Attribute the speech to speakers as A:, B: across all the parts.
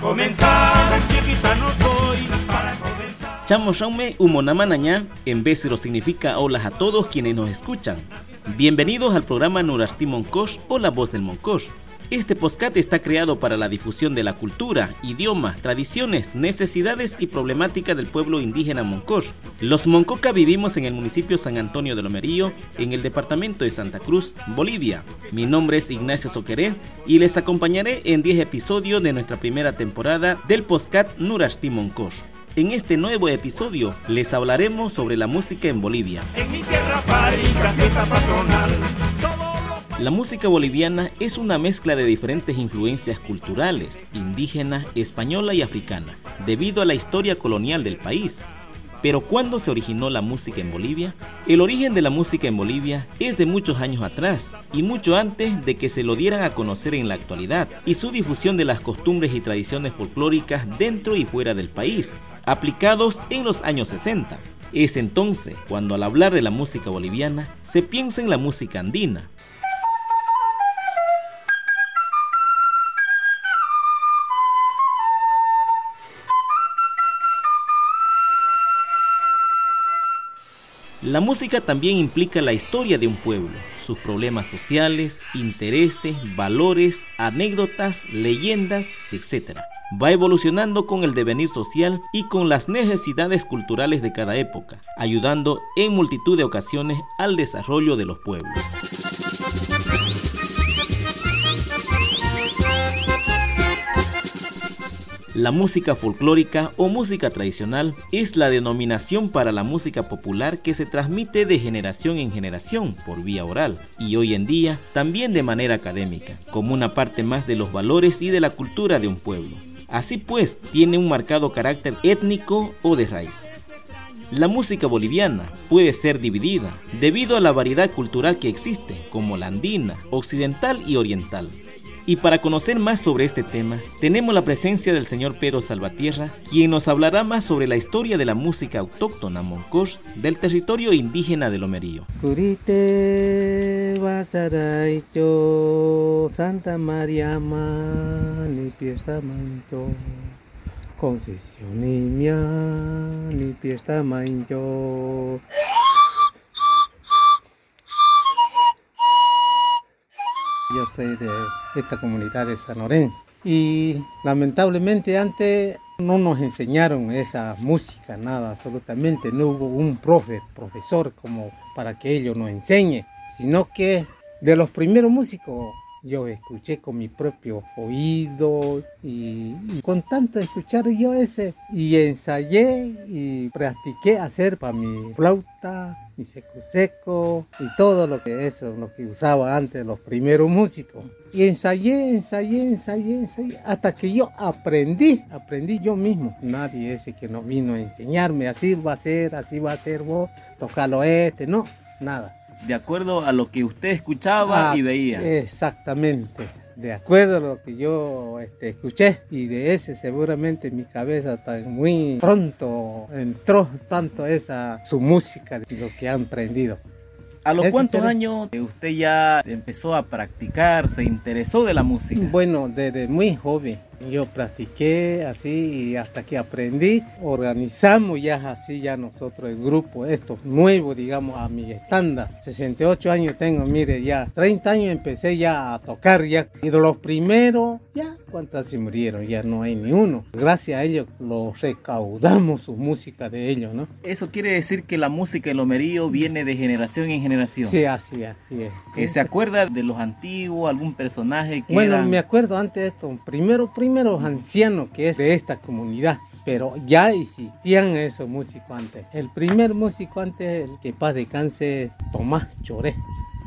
A: comenzar, chiquita no soy para comenzar.
B: Chamo Shaume Umonamanaña, en Bésiro significa hola a todos quienes nos escuchan. Bienvenidos al programa Nurasti Moncosh o La Voz del Moncosh. Este podcast está creado para la difusión de la cultura, idioma, tradiciones, necesidades y problemática del pueblo indígena Moncosh. Los Moncoca vivimos en el municipio San Antonio de Lomerío, en el departamento de Santa Cruz, Bolivia. Mi nombre es Ignacio Soqueré y les acompañaré en 10 episodios de nuestra primera temporada del podcast Nurasti Moncosh. En este nuevo episodio les hablaremos sobre la música en Bolivia.
A: En mi tierra fiesta patronal.
B: La música boliviana es una mezcla de diferentes influencias culturales, indígena, española y africana, debido a la historia colonial del país. Pero ¿cuándo se originó la música en Bolivia? El origen de la música en Bolivia es de muchos años atrás y mucho antes de que se lo dieran a conocer en la actualidad y su difusión de las costumbres y tradiciones folclóricas dentro y fuera del país, aplicados en los años 60. Es entonces cuando al hablar de la música boliviana se piensa en la música andina, La música también implica la historia de un pueblo, sus problemas sociales, intereses, valores, anécdotas, leyendas, etc. Va evolucionando con el devenir social y con las necesidades culturales de cada época, ayudando en multitud de ocasiones al desarrollo de los pueblos. La música folclórica o música tradicional es la denominación para la música popular que se transmite de generación en generación por vía oral y hoy en día también de manera académica, como una parte más de los valores y de la cultura de un pueblo. Así pues, tiene un marcado carácter étnico o de raíz. La música boliviana puede ser dividida debido a la variedad cultural que existe, como la andina, occidental y oriental. Y para conocer más sobre este tema, tenemos la presencia del señor Pedro Salvatierra, quien nos hablará más sobre la historia de la música autóctona Moncosh del territorio indígena de Lomerío.
C: Santa María ni pieza mancho, Concesión ni pieza mancho. De esta comunidad de San Lorenzo y lamentablemente antes no nos enseñaron esa música, nada, absolutamente. No hubo un profe, profesor como para que ellos nos enseñe, sino que de los primeros músicos yo escuché con mi propio oído y, y, con tanto escuchar yo ese y ensayé y practiqué hacer para mi flauta, mi seco seco y todo lo que eso, lo que usaba antes los primeros músicos. Y ensayé, ensayé, ensayé, ensayé, hasta que yo aprendí, aprendí yo mismo. Nadie ese que no vino a enseñarme, así va a ser, así va a ser vos, tocalo este, no, nada
B: de acuerdo a lo que usted escuchaba
C: Ah,
B: y veía.
C: Exactamente, de acuerdo a lo que yo este, escuché y de ese seguramente en mi cabeza tan muy pronto entró tanto esa su música de lo que han aprendido.
B: ¿A los cuántos años usted ya empezó a practicar, se interesó de la música?
C: Bueno, desde muy joven yo practiqué así y hasta que aprendí, organizamos ya así ya nosotros el grupo, estos nuevos digamos a mi estándar. 68 años tengo, mire ya, 30 años empecé ya a tocar ya. Y de los primeros, ya, ¿cuántas se murieron? Ya no hay ni uno. Gracias a ellos los recaudamos su música de ellos, ¿no?
B: Eso quiere decir que la música en Lomerío viene de generación en generación.
C: Sí, así, así es.
B: Se acuerda de los antiguos, algún personaje que
C: Bueno,
B: era-
C: me acuerdo antes de esto, primero, primero ancianos que es de esta comunidad, pero ya existían esos músicos antes. El primer músico antes, el que paz descanse, Tomás Choré,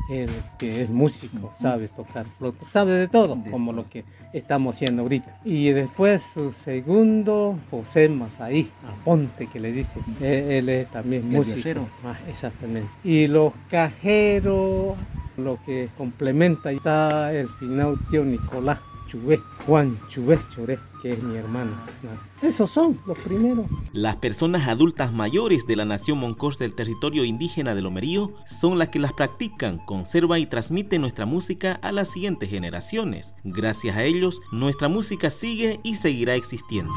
C: el que es músico, sabe tocar flauta, sabe de todo,
B: De
C: como lo que estamos haciendo ahorita. Y después su segundo, José Mazaí, Aponte que le dicen, él, él es también músico. Ah, exactamente. Y los cajeros, lo que complementa está el final tío Nicolás Juan Chubé Choré, que es mi hermano. Esos son los primeros.
B: Las personas adultas mayores de la nación Moncos del territorio indígena de Lomerío son las que las practican, conservan y transmiten nuestra música a las siguientes generaciones. Gracias a ellos, nuestra música sigue y seguirá existiendo.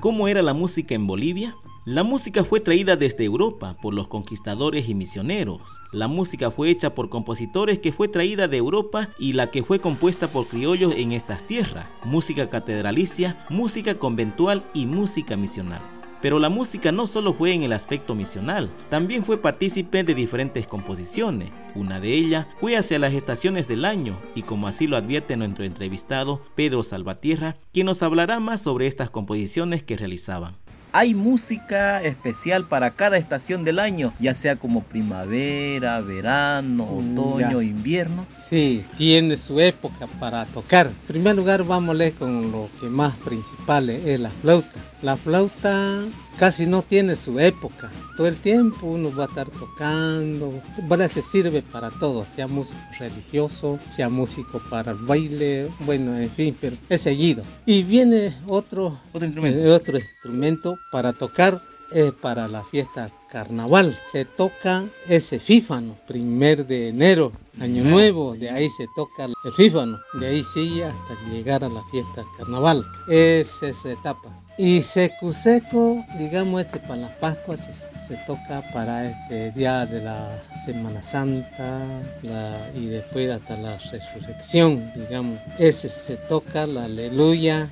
B: ¿Cómo era la música en Bolivia? La música fue traída desde Europa por los conquistadores y misioneros. La música fue hecha por compositores que fue traída de Europa y la que fue compuesta por criollos en estas tierras. Música catedralicia, música conventual y música misional. Pero la música no solo fue en el aspecto misional, también fue partícipe de diferentes composiciones. Una de ellas fue hacia las estaciones del año, y como así lo advierte nuestro entrevistado Pedro Salvatierra, quien nos hablará más sobre estas composiciones que realizaban.
D: Hay música especial para cada estación del año, ya sea como primavera, verano,
C: Mm,
D: otoño,
C: ya.
D: invierno.
C: Sí, tiene su época para tocar. En primer lugar, vamos a leer con lo que más principal es la flauta. La flauta casi no tiene su época. Todo el tiempo uno va a estar tocando. Bueno, se sirve para todo, sea músico religioso, sea músico para el baile, bueno, en fin, pero es seguido. Y viene otro
D: Otro instrumento.
C: eh, otro instrumento para tocar es para la fiesta carnaval. Se toca ese fífano, primer de enero, año nuevo, de ahí se toca el fífano, de ahí sigue hasta llegar a la fiesta carnaval. Esa es su etapa. Y seco seco, digamos este para la Pascua se, se toca para este día de la Semana Santa la- y después hasta la resurrección, digamos. Ese se toca la aleluya,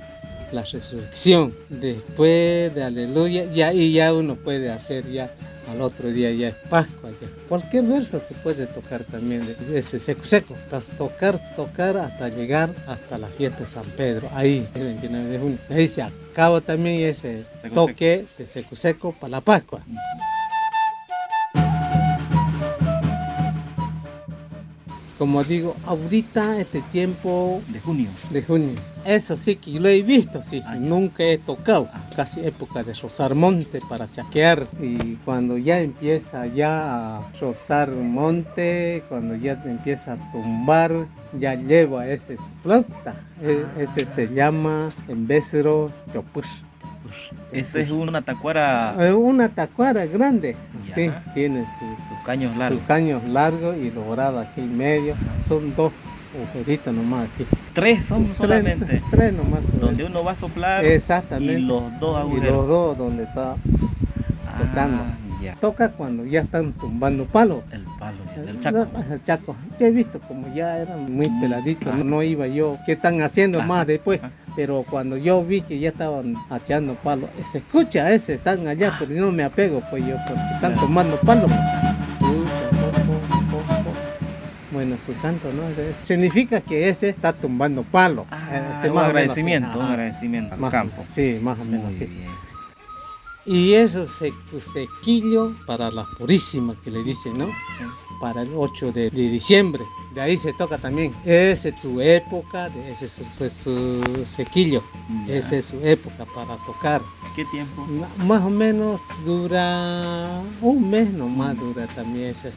C: la resurrección. Después de aleluya, ya y ya uno puede hacer ya al otro día ya es Pascua. Ya. Cualquier verso se puede tocar también de ese seco seco. Tocar, tocar hasta llegar hasta la fiesta de San Pedro. Ahí, el 29 de junio. Ahí se acaba también ese toque de seco seco para la Pascua. Como digo, ahorita este tiempo
D: De junio.
C: de junio. Eso sí que lo he visto, sí.
D: Ah.
C: Nunca he tocado.
D: Ah.
C: Casi época de rozar monte para chaquear. Y cuando ya empieza ya a rozar monte, cuando ya empieza a tumbar, ya lleva ese su flauta. E-
D: Ah.
C: Ese se llama en Yopush.
D: Esa es una tacuara,
C: Eh, Una tacuara grande.
D: Ya.
C: Sí, tiene su,
D: sus caños largos.
C: sus caños largos y logrado aquí en medio. Son dos agujeritos nomás aquí.
D: Tres son
C: Tres-
D: solamente.
C: Tres nomás.
D: Donde uno va a soplar
C: Exactamente.
D: y los dos
C: Y
D: agujeros.
C: los dos donde está tocando.
D: Ah, ya.
C: toca cuando ya están tumbando palos.
D: El palo del chaco.
C: El chaco. Yo he visto como ya eran muy peladitos, no, no iba yo. ¿Qué están haciendo
D: Ajá,
C: más después?
D: ajá.
C: Pero cuando yo vi que ya estaban echando palos, se escucha ese, están allá, pero yo no me apego, pues yo, porque están
D: Claro.
C: tomando palos. Po. Bueno, su canto, ¿no? Significa que ese está tumbando palos.
D: Ah,
C: Eh,
D: un agradecimiento, un agradecimiento al
C: Más-
D: campo.
C: Sí, más o menos
D: Muy
C: así.
D: bien.
C: Y eso se sequillo para la purísima que le dicen, ¿no?
D: Sí.
C: Para el 8 de, de diciembre. De ahí se toca también. Esa es su época, ese es su, su- su sequillo.
D: Ya.
C: Esa es su época para tocar.
D: ¿Qué tiempo?
C: Más o menos dura un mes nomás dura también ese.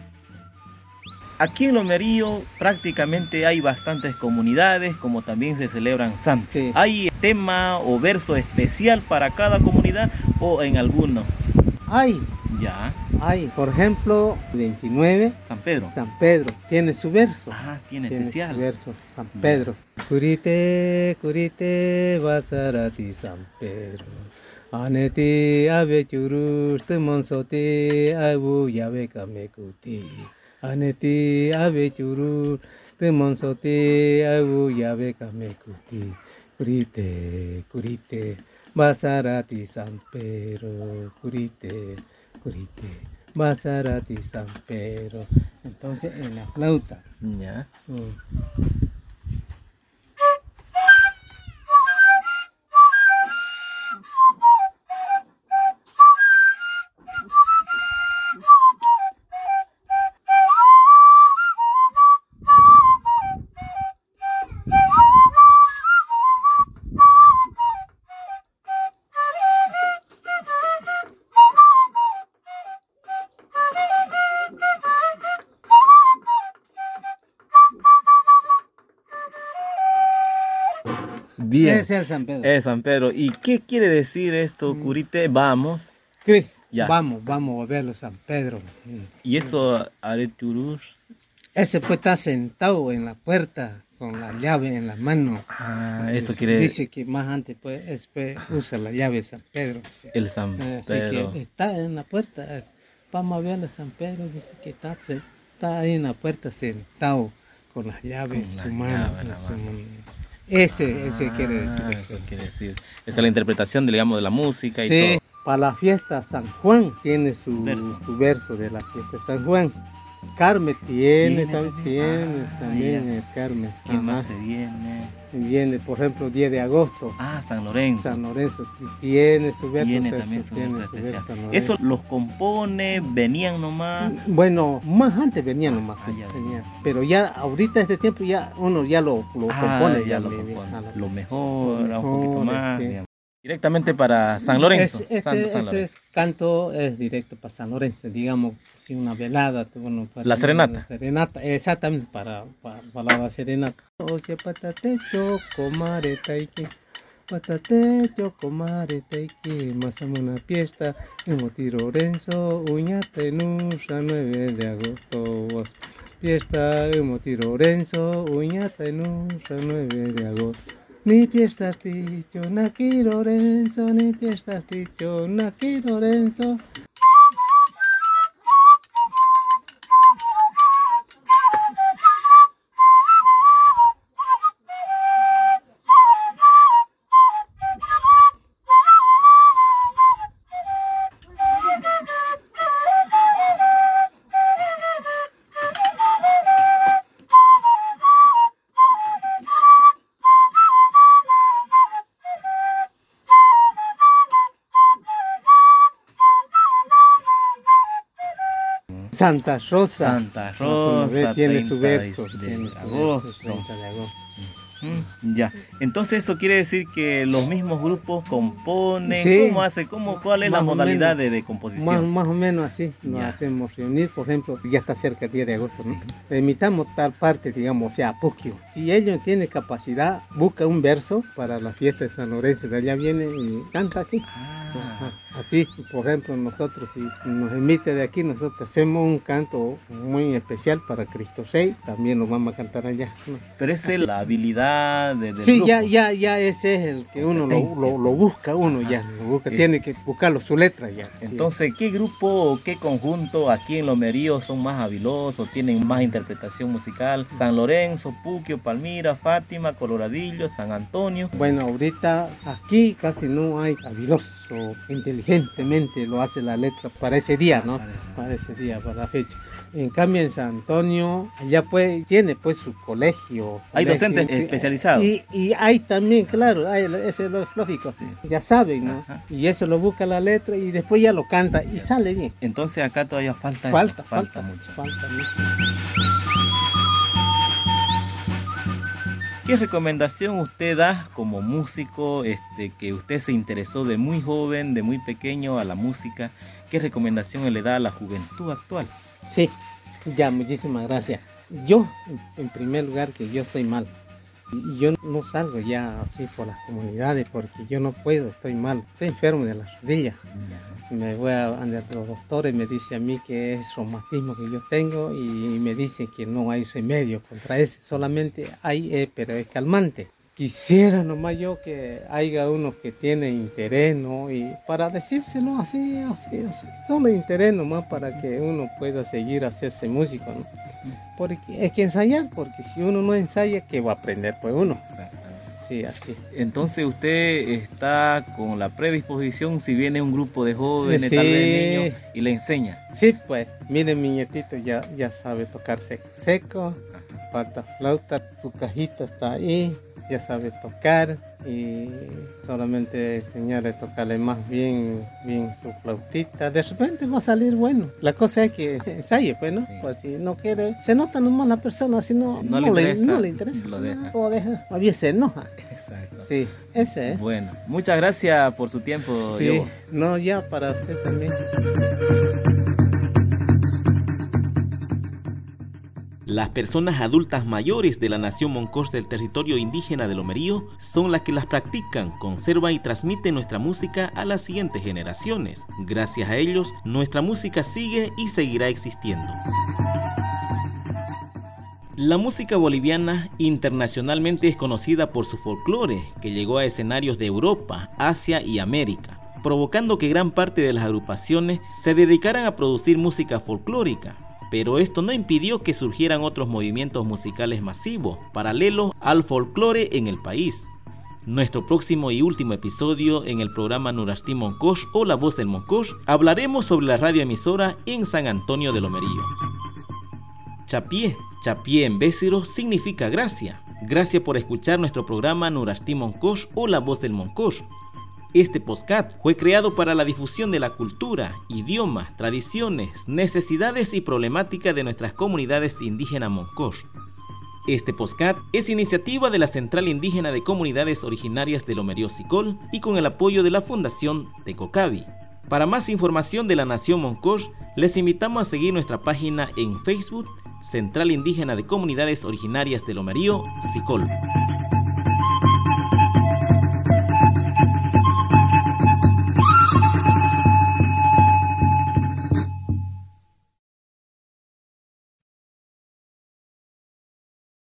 D: Aquí en Lomerío prácticamente hay bastantes comunidades, como también se celebran santos.
C: Sí.
D: ¿Hay tema o verso especial para cada comunidad o en alguno?
C: Hay,
D: Ya,
C: hay, por ejemplo, 29,
D: San Pedro.
C: San Pedro, tiene su verso.
D: Ah, tiene
C: Tiene su
D: especial.
C: verso, San Pedro. Curite, curite, basarati San Pedro. Aneti, ave churur, temonsote, abu yabe kamekuti. Aneti, ave churur, temonsote, abu yabe kamekuti. Curite, curite, basarati San Pedro. Curite, curite, basarati San Pedro. Entonces, en la flauta.
D: Ya.
C: Mm.
D: Bien.
C: Es San Pedro.
D: Es San Pedro. ¿Y qué quiere decir esto, curite? Vamos. Ya.
C: Vamos, vamos a verlo, San Pedro. Mm.
D: ¿Y eso, Areturur?
C: Ese pues está sentado en la puerta con la llave en la mano.
D: Ah, eso
C: Dice-
D: quiere
C: Dice que más antes pues, es, pues, usa la llave San Pedro. dice.
D: el San
C: Así
D: Pedro.
C: que está en la puerta. eh, Vamos a ver a San Pedro. Dice que está, ahí en la puerta sentado con las llaves en su mano.
D: llaves en la
C: su
D: mano.
C: mano. Ese, ese quiere decir
D: Ah,
C: eso.
D: eso quiere decir. Esa es la interpretación, digamos, de la música y
C: Sí,
D: todo.
C: para la fiesta San Juan tiene su,
D: Su verso.
C: su verso de la fiesta San Juan. Carmen tiene,
D: Tiene
C: tiene
D: Ah,
C: también el Carmen.
D: ¿Quién
C: Ajá.
D: más se viene?
C: Viene, por ejemplo, 10 de agosto.
D: Ah, San Lorenzo.
C: San Lorenzo tiene su verso.
D: Tiene
C: verso,
D: también su
C: tiene
D: verso
C: su
D: especial.
C: verso.
D: Eso los compone, venían nomás.
C: Bueno, más antes venía nomás,
D: Ah,
C: sí,
D: ya.
C: venía. pero ya ahorita este tiempo ya uno ya lo, lo
D: Ah,
C: compone.
D: ya
C: ya
D: lo compone.
C: a lo-
D: Lo mejor,
C: Lo
D: un poquito más.
C: sí.
D: Directamente para San Lorenzo.
C: Es- este
D: Santo San
C: este
D: Lorenzo.
C: canto es directo para San Lorenzo, digamos, si una velada. bueno, para
D: La serenata.
C: serenata, exactamente, para, para, para la serenata. Oye, patate, choco, mare, taiki. Patate, choco, mare, taiki. Masamos una fiesta en Lorenzo, Uñata en Usha, 9 de agosto. Fiesta en Lorenzo, Uñata en Usha, 9 de agosto. Ni fiestas dicho, Naki Lorenzo, ni fiestas dicho, Naki Lorenzo. Santa Rosa.
D: Santa Rosa,
C: tiene su
D: 30
C: verso.
D: de
C: tiene su
D: agosto.
C: verso, 30 de agosto.
D: Mm, Ya. Entonces eso quiere decir que los mismos grupos componen.
C: Sí.
D: ¿Cómo hace? ¿Cómo, ¿Cuál es la
C: Más
D: modalidad de, composición?
C: más o menos así, nos
D: Ya.
C: hacemos reunir, por ejemplo, ya está cerca el día de agosto, ¿no? Emitamos tal parte, digamos, o sea, Puquio. Si ellos tienen capacidad, busca un verso para la fiesta de San Lorenzo, de allá viene y canta aquí. Ajá.
D: Ah,
C: Así, por ejemplo, nosotros, si nos emite de aquí, nosotros hacemos un canto muy especial para Cristo Rey, también lo vamos a cantar allá. ¿no?
D: pero esa es la habilidad de, del
C: Sí,
D: grupo.
C: ya, ya, ya ese es el que uno lo,
D: Competencia.
C: lo- lo busca, uno ya, lo busca,
D: Eh.
C: tiene que buscarlo, su letra ya. sí.
D: Entonces, ¿qué grupo o qué conjunto aquí en Lomerío son más habilosos, tienen más interpretación musical? San Lorenzo, Puquio, Palmira, Fátima, Coloradillo, San Antonio.
C: Bueno, ahorita aquí casi no hay habiloso, inteligentemente lo hace la letra para ese día, ¿no?
D: Para ese-
C: Para ese día, para la fecha. En cambio en San Antonio, allá pues tiene pues su colegio.
D: Hay
C: colegio,
D: docentes especializados.
C: Y, y hay también, claro, hay, ese es lo lógico,
D: Sí.
C: ya saben, ¿no?
D: Ajá.
C: Y eso lo busca la letra y después ya lo canta y sale bien.
D: Entonces acá todavía falta,
C: Falta,
D: eso,
C: falta,
D: mucho.
C: falta mucho.
D: ¿Qué recomendación usted da como músico este, que usted se interesó de muy joven, de muy pequeño a la música? ¿Qué recomendación le da a la juventud actual?
C: Sí, ya, muchísimas gracias. Yo, en- primer lugar, que yo estoy mal. Y yo no salgo ya así por las comunidades porque yo no puedo, estoy mal. Estoy enfermo de las rodillas. Me voy a donde los doctores, me dice a mí que es reumatismo que yo tengo y me dice que no hay remedio contra ese. Solamente hay, eh, pero es calmante. Quisiera nomás yo que haya unos que tienen interés, ¿no? Y para decírselo así, así, así, solo interés nomás para que uno pueda seguir a hacerse músico, ¿no? Porque es que ensayar, porque si uno no ensaya, ¿qué va a aprender? Pues uno. Sí, así.
D: Entonces usted está con la predisposición si viene un grupo de jóvenes,
C: Sí.
D: tal vez niños, y le enseña.
C: Sí, pues, miren, mi nietito ya, ya sabe tocar seco. Seco, falta flauta, su cajita está ahí, ya sabe tocar y solamente enseñarle a tocarle más bien, bien su flautita. De repente va a salir bueno. La cosa es que ensaye, pues, ¿no?
D: Sí.
C: Por si no quiere, se nota nomás la persona, si no,
D: No le interesa,
C: no le interesa.
D: lo deja.
C: Lo deja. Más bien se enoja.
D: Exacto.
C: Sí, ese es.
D: Bueno, muchas gracias por su tiempo,
C: Sí,
D: Diogo.
C: no, ya para usted también.
B: Las personas adultas mayores de la nación Moncos del territorio indígena de Lomerío son las que las practican, conservan y transmiten nuestra música a las siguientes generaciones. Gracias a ellos, nuestra música sigue y seguirá existiendo. La música boliviana internacionalmente es conocida por su folclore, que llegó a escenarios de Europa, Asia y América, provocando que gran parte de las agrupaciones se dedicaran a producir música folclórica. Pero esto no impidió que surgieran otros movimientos musicales masivos, paralelos al folclore en el país. Nuestro próximo y último episodio en el programa Nurastí Moncosh o La Voz del Moncosh hablaremos sobre la radioemisora en San Antonio de Lomerío. Chapié Chapié en Bécero significa gracia. Gracias por escuchar nuestro programa Nurasti Moncosh o La Voz del Moncosh. Este podcast fue creado para la difusión de la cultura, idiomas, tradiciones, necesidades y problemática de nuestras comunidades indígenas Moncosh. Este podcast es iniciativa de la Central Indígena de Comunidades Originarias de Lomerío Sicol y con el apoyo de la Fundación Tecocavi. Para más información de la Nación Moncosh, les invitamos a seguir nuestra página en Facebook Central Indígena de Comunidades Originarias de Lomerío, SICOL.